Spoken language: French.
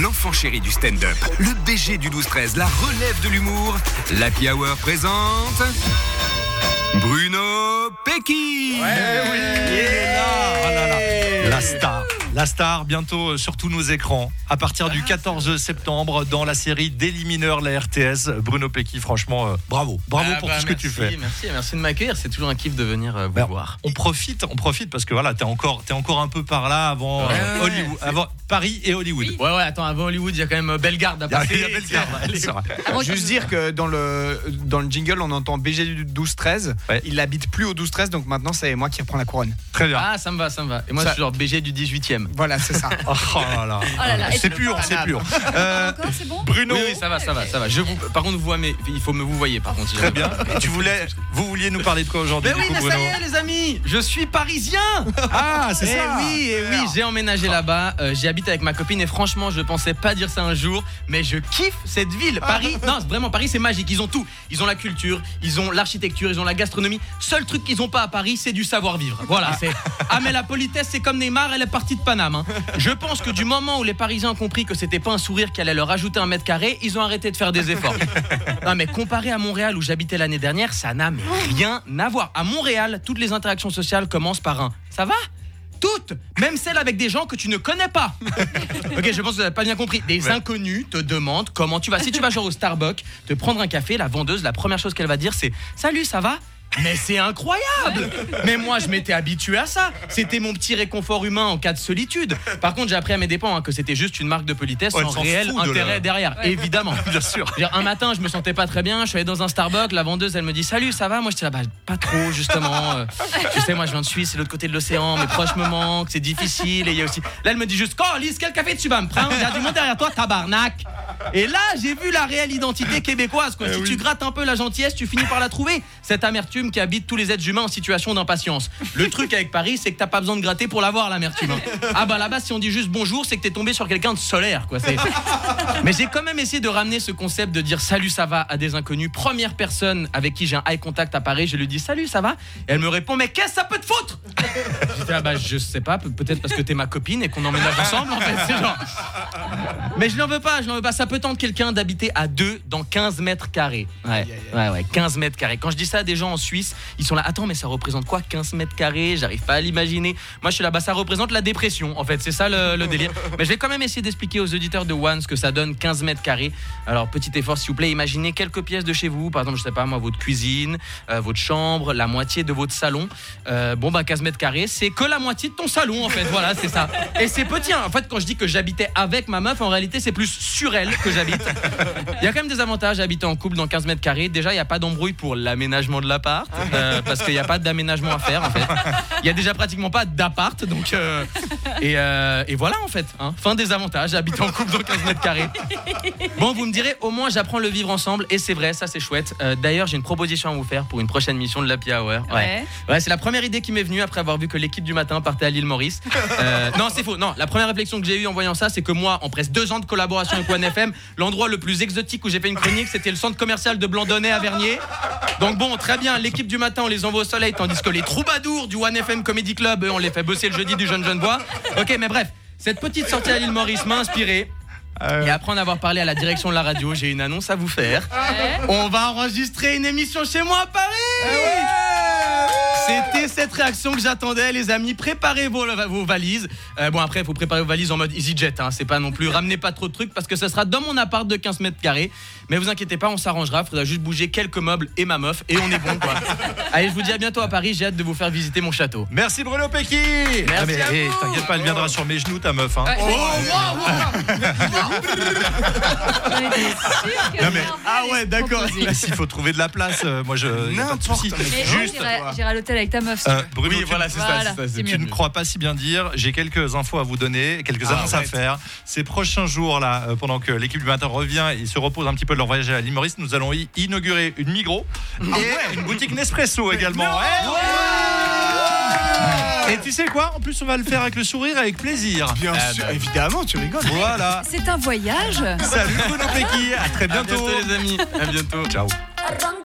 l'enfant chéri du stand-up, le BG du 12-13, la relève de l'humour. L'Happy Hour présente. Bruno Pecky oui. Oh. La star. La star, bientôt euh, sur tous nos écrans. À partir du 14 septembre, dans la série d'élimineurs la RTS, Bruno Pecky, franchement, euh, bravo. Bravo Ah pour bah, tout ce que tu fais. Merci, merci de m'accueillir. C'est toujours un kiff de venir euh, vous voir. On profite, on profite parce que voilà, t'es encore, t'es encore un peu par là avant Ouais, euh, Hollywood, avant Paris et Hollywood. Ouais, ouais, attends, avant Hollywood, il y a quand même euh, Bellegarde à Il y a- passer. y a Bellegarde, Allez. Juste dire que dans le, dans le jingle, on entend BG du 12-13. Ouais. Il habite plus au 12-13, donc maintenant, c'est moi qui reprends la couronne. Très bien. Ah, ça me va, ça me va. Et moi, Ça- je suis genre BG du 18ème. Voilà, c'est ça. Oh, là là. là là. C'est pur, c'est pur. Euh, bon Bruno, Oui, oui, ça va, ça va, ça va. Je vous, par contre, vous voyez, mais il faut me vous voyez, par contre. si très bien. Et tu voulais, vous vouliez nous parler de quoi aujourd'hui, Mais oui, coup, mais Bruno ça y est, les amis, je suis parisien. Ah, c'est Eh ça. oui, eh oui, j'ai emménagé là-bas. euh, J'y habite avec ma copine et franchement, je pensais pas dire ça un jour, mais je kiffe cette ville. Paris, non, c'est vraiment Paris, c'est magique. Ils ont tout. Ils ont la culture, ils ont l'architecture, ils ont la gastronomie. Seul truc qu'ils ont pas à Paris, c'est du savoir-vivre. Voilà, c'est. Ah, mais la politesse, c'est comme Neymar, elle est partie de Paname. hein. Je pense que du moment où les Parisiens ont compris que c'était pas un sourire qui allait leur ajouter un mètre carré, ils ont arrêté de faire des efforts. Non, mais comparé à Montréal où j'habitais l'année dernière, ça n'a rien à voir. À Montréal, toutes les interactions sociales commencent par un. Ça va? Toutes, même celles avec des gens que tu ne connais pas. ok, je pense que vous n'avez pas bien compris. Des inconnus te demandent comment tu vas. Si tu vas genre au Starbucks, te prendre un café, la vendeuse, la première chose qu'elle va dire, c'est Salut, ça va? Mais c'est incroyable Mais moi, je m'étais habitué à ça. C'était mon petit réconfort humain en cas de solitude. Par contre, j'ai appris à mes dépens hein, que c'était juste une marque de politesse Ouais, sans elle s'en réel de intérêt derrière. Évidemment. Bien sûr. Je un matin, je me sentais pas très bien. Je suis allé dans un Starbucks. La vendeuse, elle me dit Salut, ça va? Moi, j'étais là, bah, pas trop, justement. Euh, tu sais, moi, je viens de Suisse, c'est l'autre côté de l'océan. Mes proches me manquent, c'est difficile. Et il y a aussi. Là, elle me dit juste Oh, Lise, quel café tu vas me prendre? Il y a du monde derrière toi, tabarnak. Et là, j'ai vu la réelle identité québécoise. Quoi. si tu grattes un peu la gentillesse, tu finis par la trouver. Cette amertume qui habite tous les êtres humains en situation d'impatience. Le truc avec Paris, c'est que t'as pas besoin de gratter pour l'avoir, l'amertume. hein. Ah bah là-bas, si on dit juste bonjour, c'est que t'es tombé sur quelqu'un de solaire. Quoi. Mais j'ai quand même essayé de ramener ce concept de dire salut ça va à des inconnus. Première personne avec qui j'ai un eye contact à Paris, je lui dis salut ça va? Et elle me répond mais qu'est-ce que ça peut te foutre? J'étais là bah je sais pas, pe- peut-être parce que t'es ma copine et qu'on emménage ensemble en fait. Genre. Mais je n'en veux pas, je n'en veux pas. Ça peut tenter quelqu'un d'habiter à deux dans 15 mètres carrés. Ouais, ouais, ouais, 15 mètres carrés. Quand je dis ça à des gens en Suisse, ils sont là, attends, mais ça représente quoi 15 mètres carrés? J'arrive pas à l'imaginer. Moi, je suis là, bah ça représente la dépression, en fait. C'est ça le, le délire. Mais je vais quand même essayer d'expliquer aux auditeurs de One ce que ça donne 15 mètres carrés. Alors, petit effort, s'il vous plaît, imaginez quelques pièces de chez vous. Par exemple, je sais pas, moi, votre cuisine, euh, votre chambre, la moitié de votre salon. Euh, bon, bah 15 mètres carrés, c'est que la moitié de ton salon, en fait. Voilà, c'est ça. Et c'est petit. hein. En fait, quand je dis que j'habitais avec ma meuf, en réalité, c'est plus sur elle que j'habite. Il y a quand même des avantages à habiter en couple dans 15 mètres carrés. Déjà, il n'y a pas d'embrouille pour l'aménagement de l'appart, euh, parce qu'il n'y a pas d'aménagement à faire, en fait. Il y a déjà pratiquement pas d'appart, donc. euh, et, euh, et voilà, en fait. hein. Fin des avantages à habiter en couple dans 15 mètres carrés. Bon, vous me direz, au moins, j'apprends le vivre ensemble, et c'est vrai, ça, c'est chouette. D'ailleurs, j'ai une proposition à vous faire pour une prochaine mission de l'Happy Hour. Ouais. Ouais, c'est la première idée qui m'est venue après avoir vu que l'équipe du matin partait à l'île Maurice. Euh, non, c'est faux. Non, la première réflexion que j'ai eue en voyant ça, c'est que moi, en presque deux ans de collaboration avec One FM, l'endroit le plus exotique où j'ai fait une chronique, c'était le centre commercial de Blandonnay à Vernier. Donc bon, très bien, l'équipe du matin, on les envoie au soleil, tandis que les troubadours du One FM Comedy Club, eux, on les fait bosser le jeudi du Jeune Jeune Bois. Ok, mais bref, cette petite sortie à l'île Maurice m'a inspiré. Et après en avoir parlé à la direction de la radio, j'ai une annonce à vous faire. On va enregistrer une émission chez moi à Paris C'était cette réaction que j'attendais, les amis. Préparez vos, vos valises. Euh, bon, après, il faut préparer vos valises en mode EasyJet. Hein. C'est pas non plus ramenez pas trop de trucs parce que ce sera dans mon appart de 15 mètres carrés. Mais vous inquiétez pas, on s'arrangera. Faudra juste bouger quelques meubles et ma meuf et on est bon, quoi. Allez, je vous dis à bientôt à Paris. J'ai hâte de vous faire visiter mon château. Merci Bruno Pecky. Merci Ah, mais, à vous. T'inquiète pas, elle viendra sur mes genoux, ta meuf. Hein. Ouais. Oh, wow, Non, mais- Ah ouais, d'accord. Là, s'il faut trouver de la place, euh, moi je. moi, Juste. j'irai j'irai à l'hôtel avec ta meuf. si euh. Bruno, Oui, tu- voilà, c'est Voilà, ça. c'est ça, c'est Tu ne crois pas si bien dire. J'ai quelques infos à vous donner, quelques Ah, annonces à faire. Ces prochains jours là, euh, pendant que l'équipe du matin revient et se repose un petit peu de leur voyage à Maurice, nous allons y inaugurer une Migros et une boutique Nespresso également. Ouais. Et tu sais quoi? En plus, on va le faire avec le sourire, et avec plaisir. Bien Ah, sûr, bah. évidemment, tu rigoles. Voilà. C'est un voyage? Salut Bruno Pecky. À très À bientôt. bientôt, les amis. À bientôt. Ciao.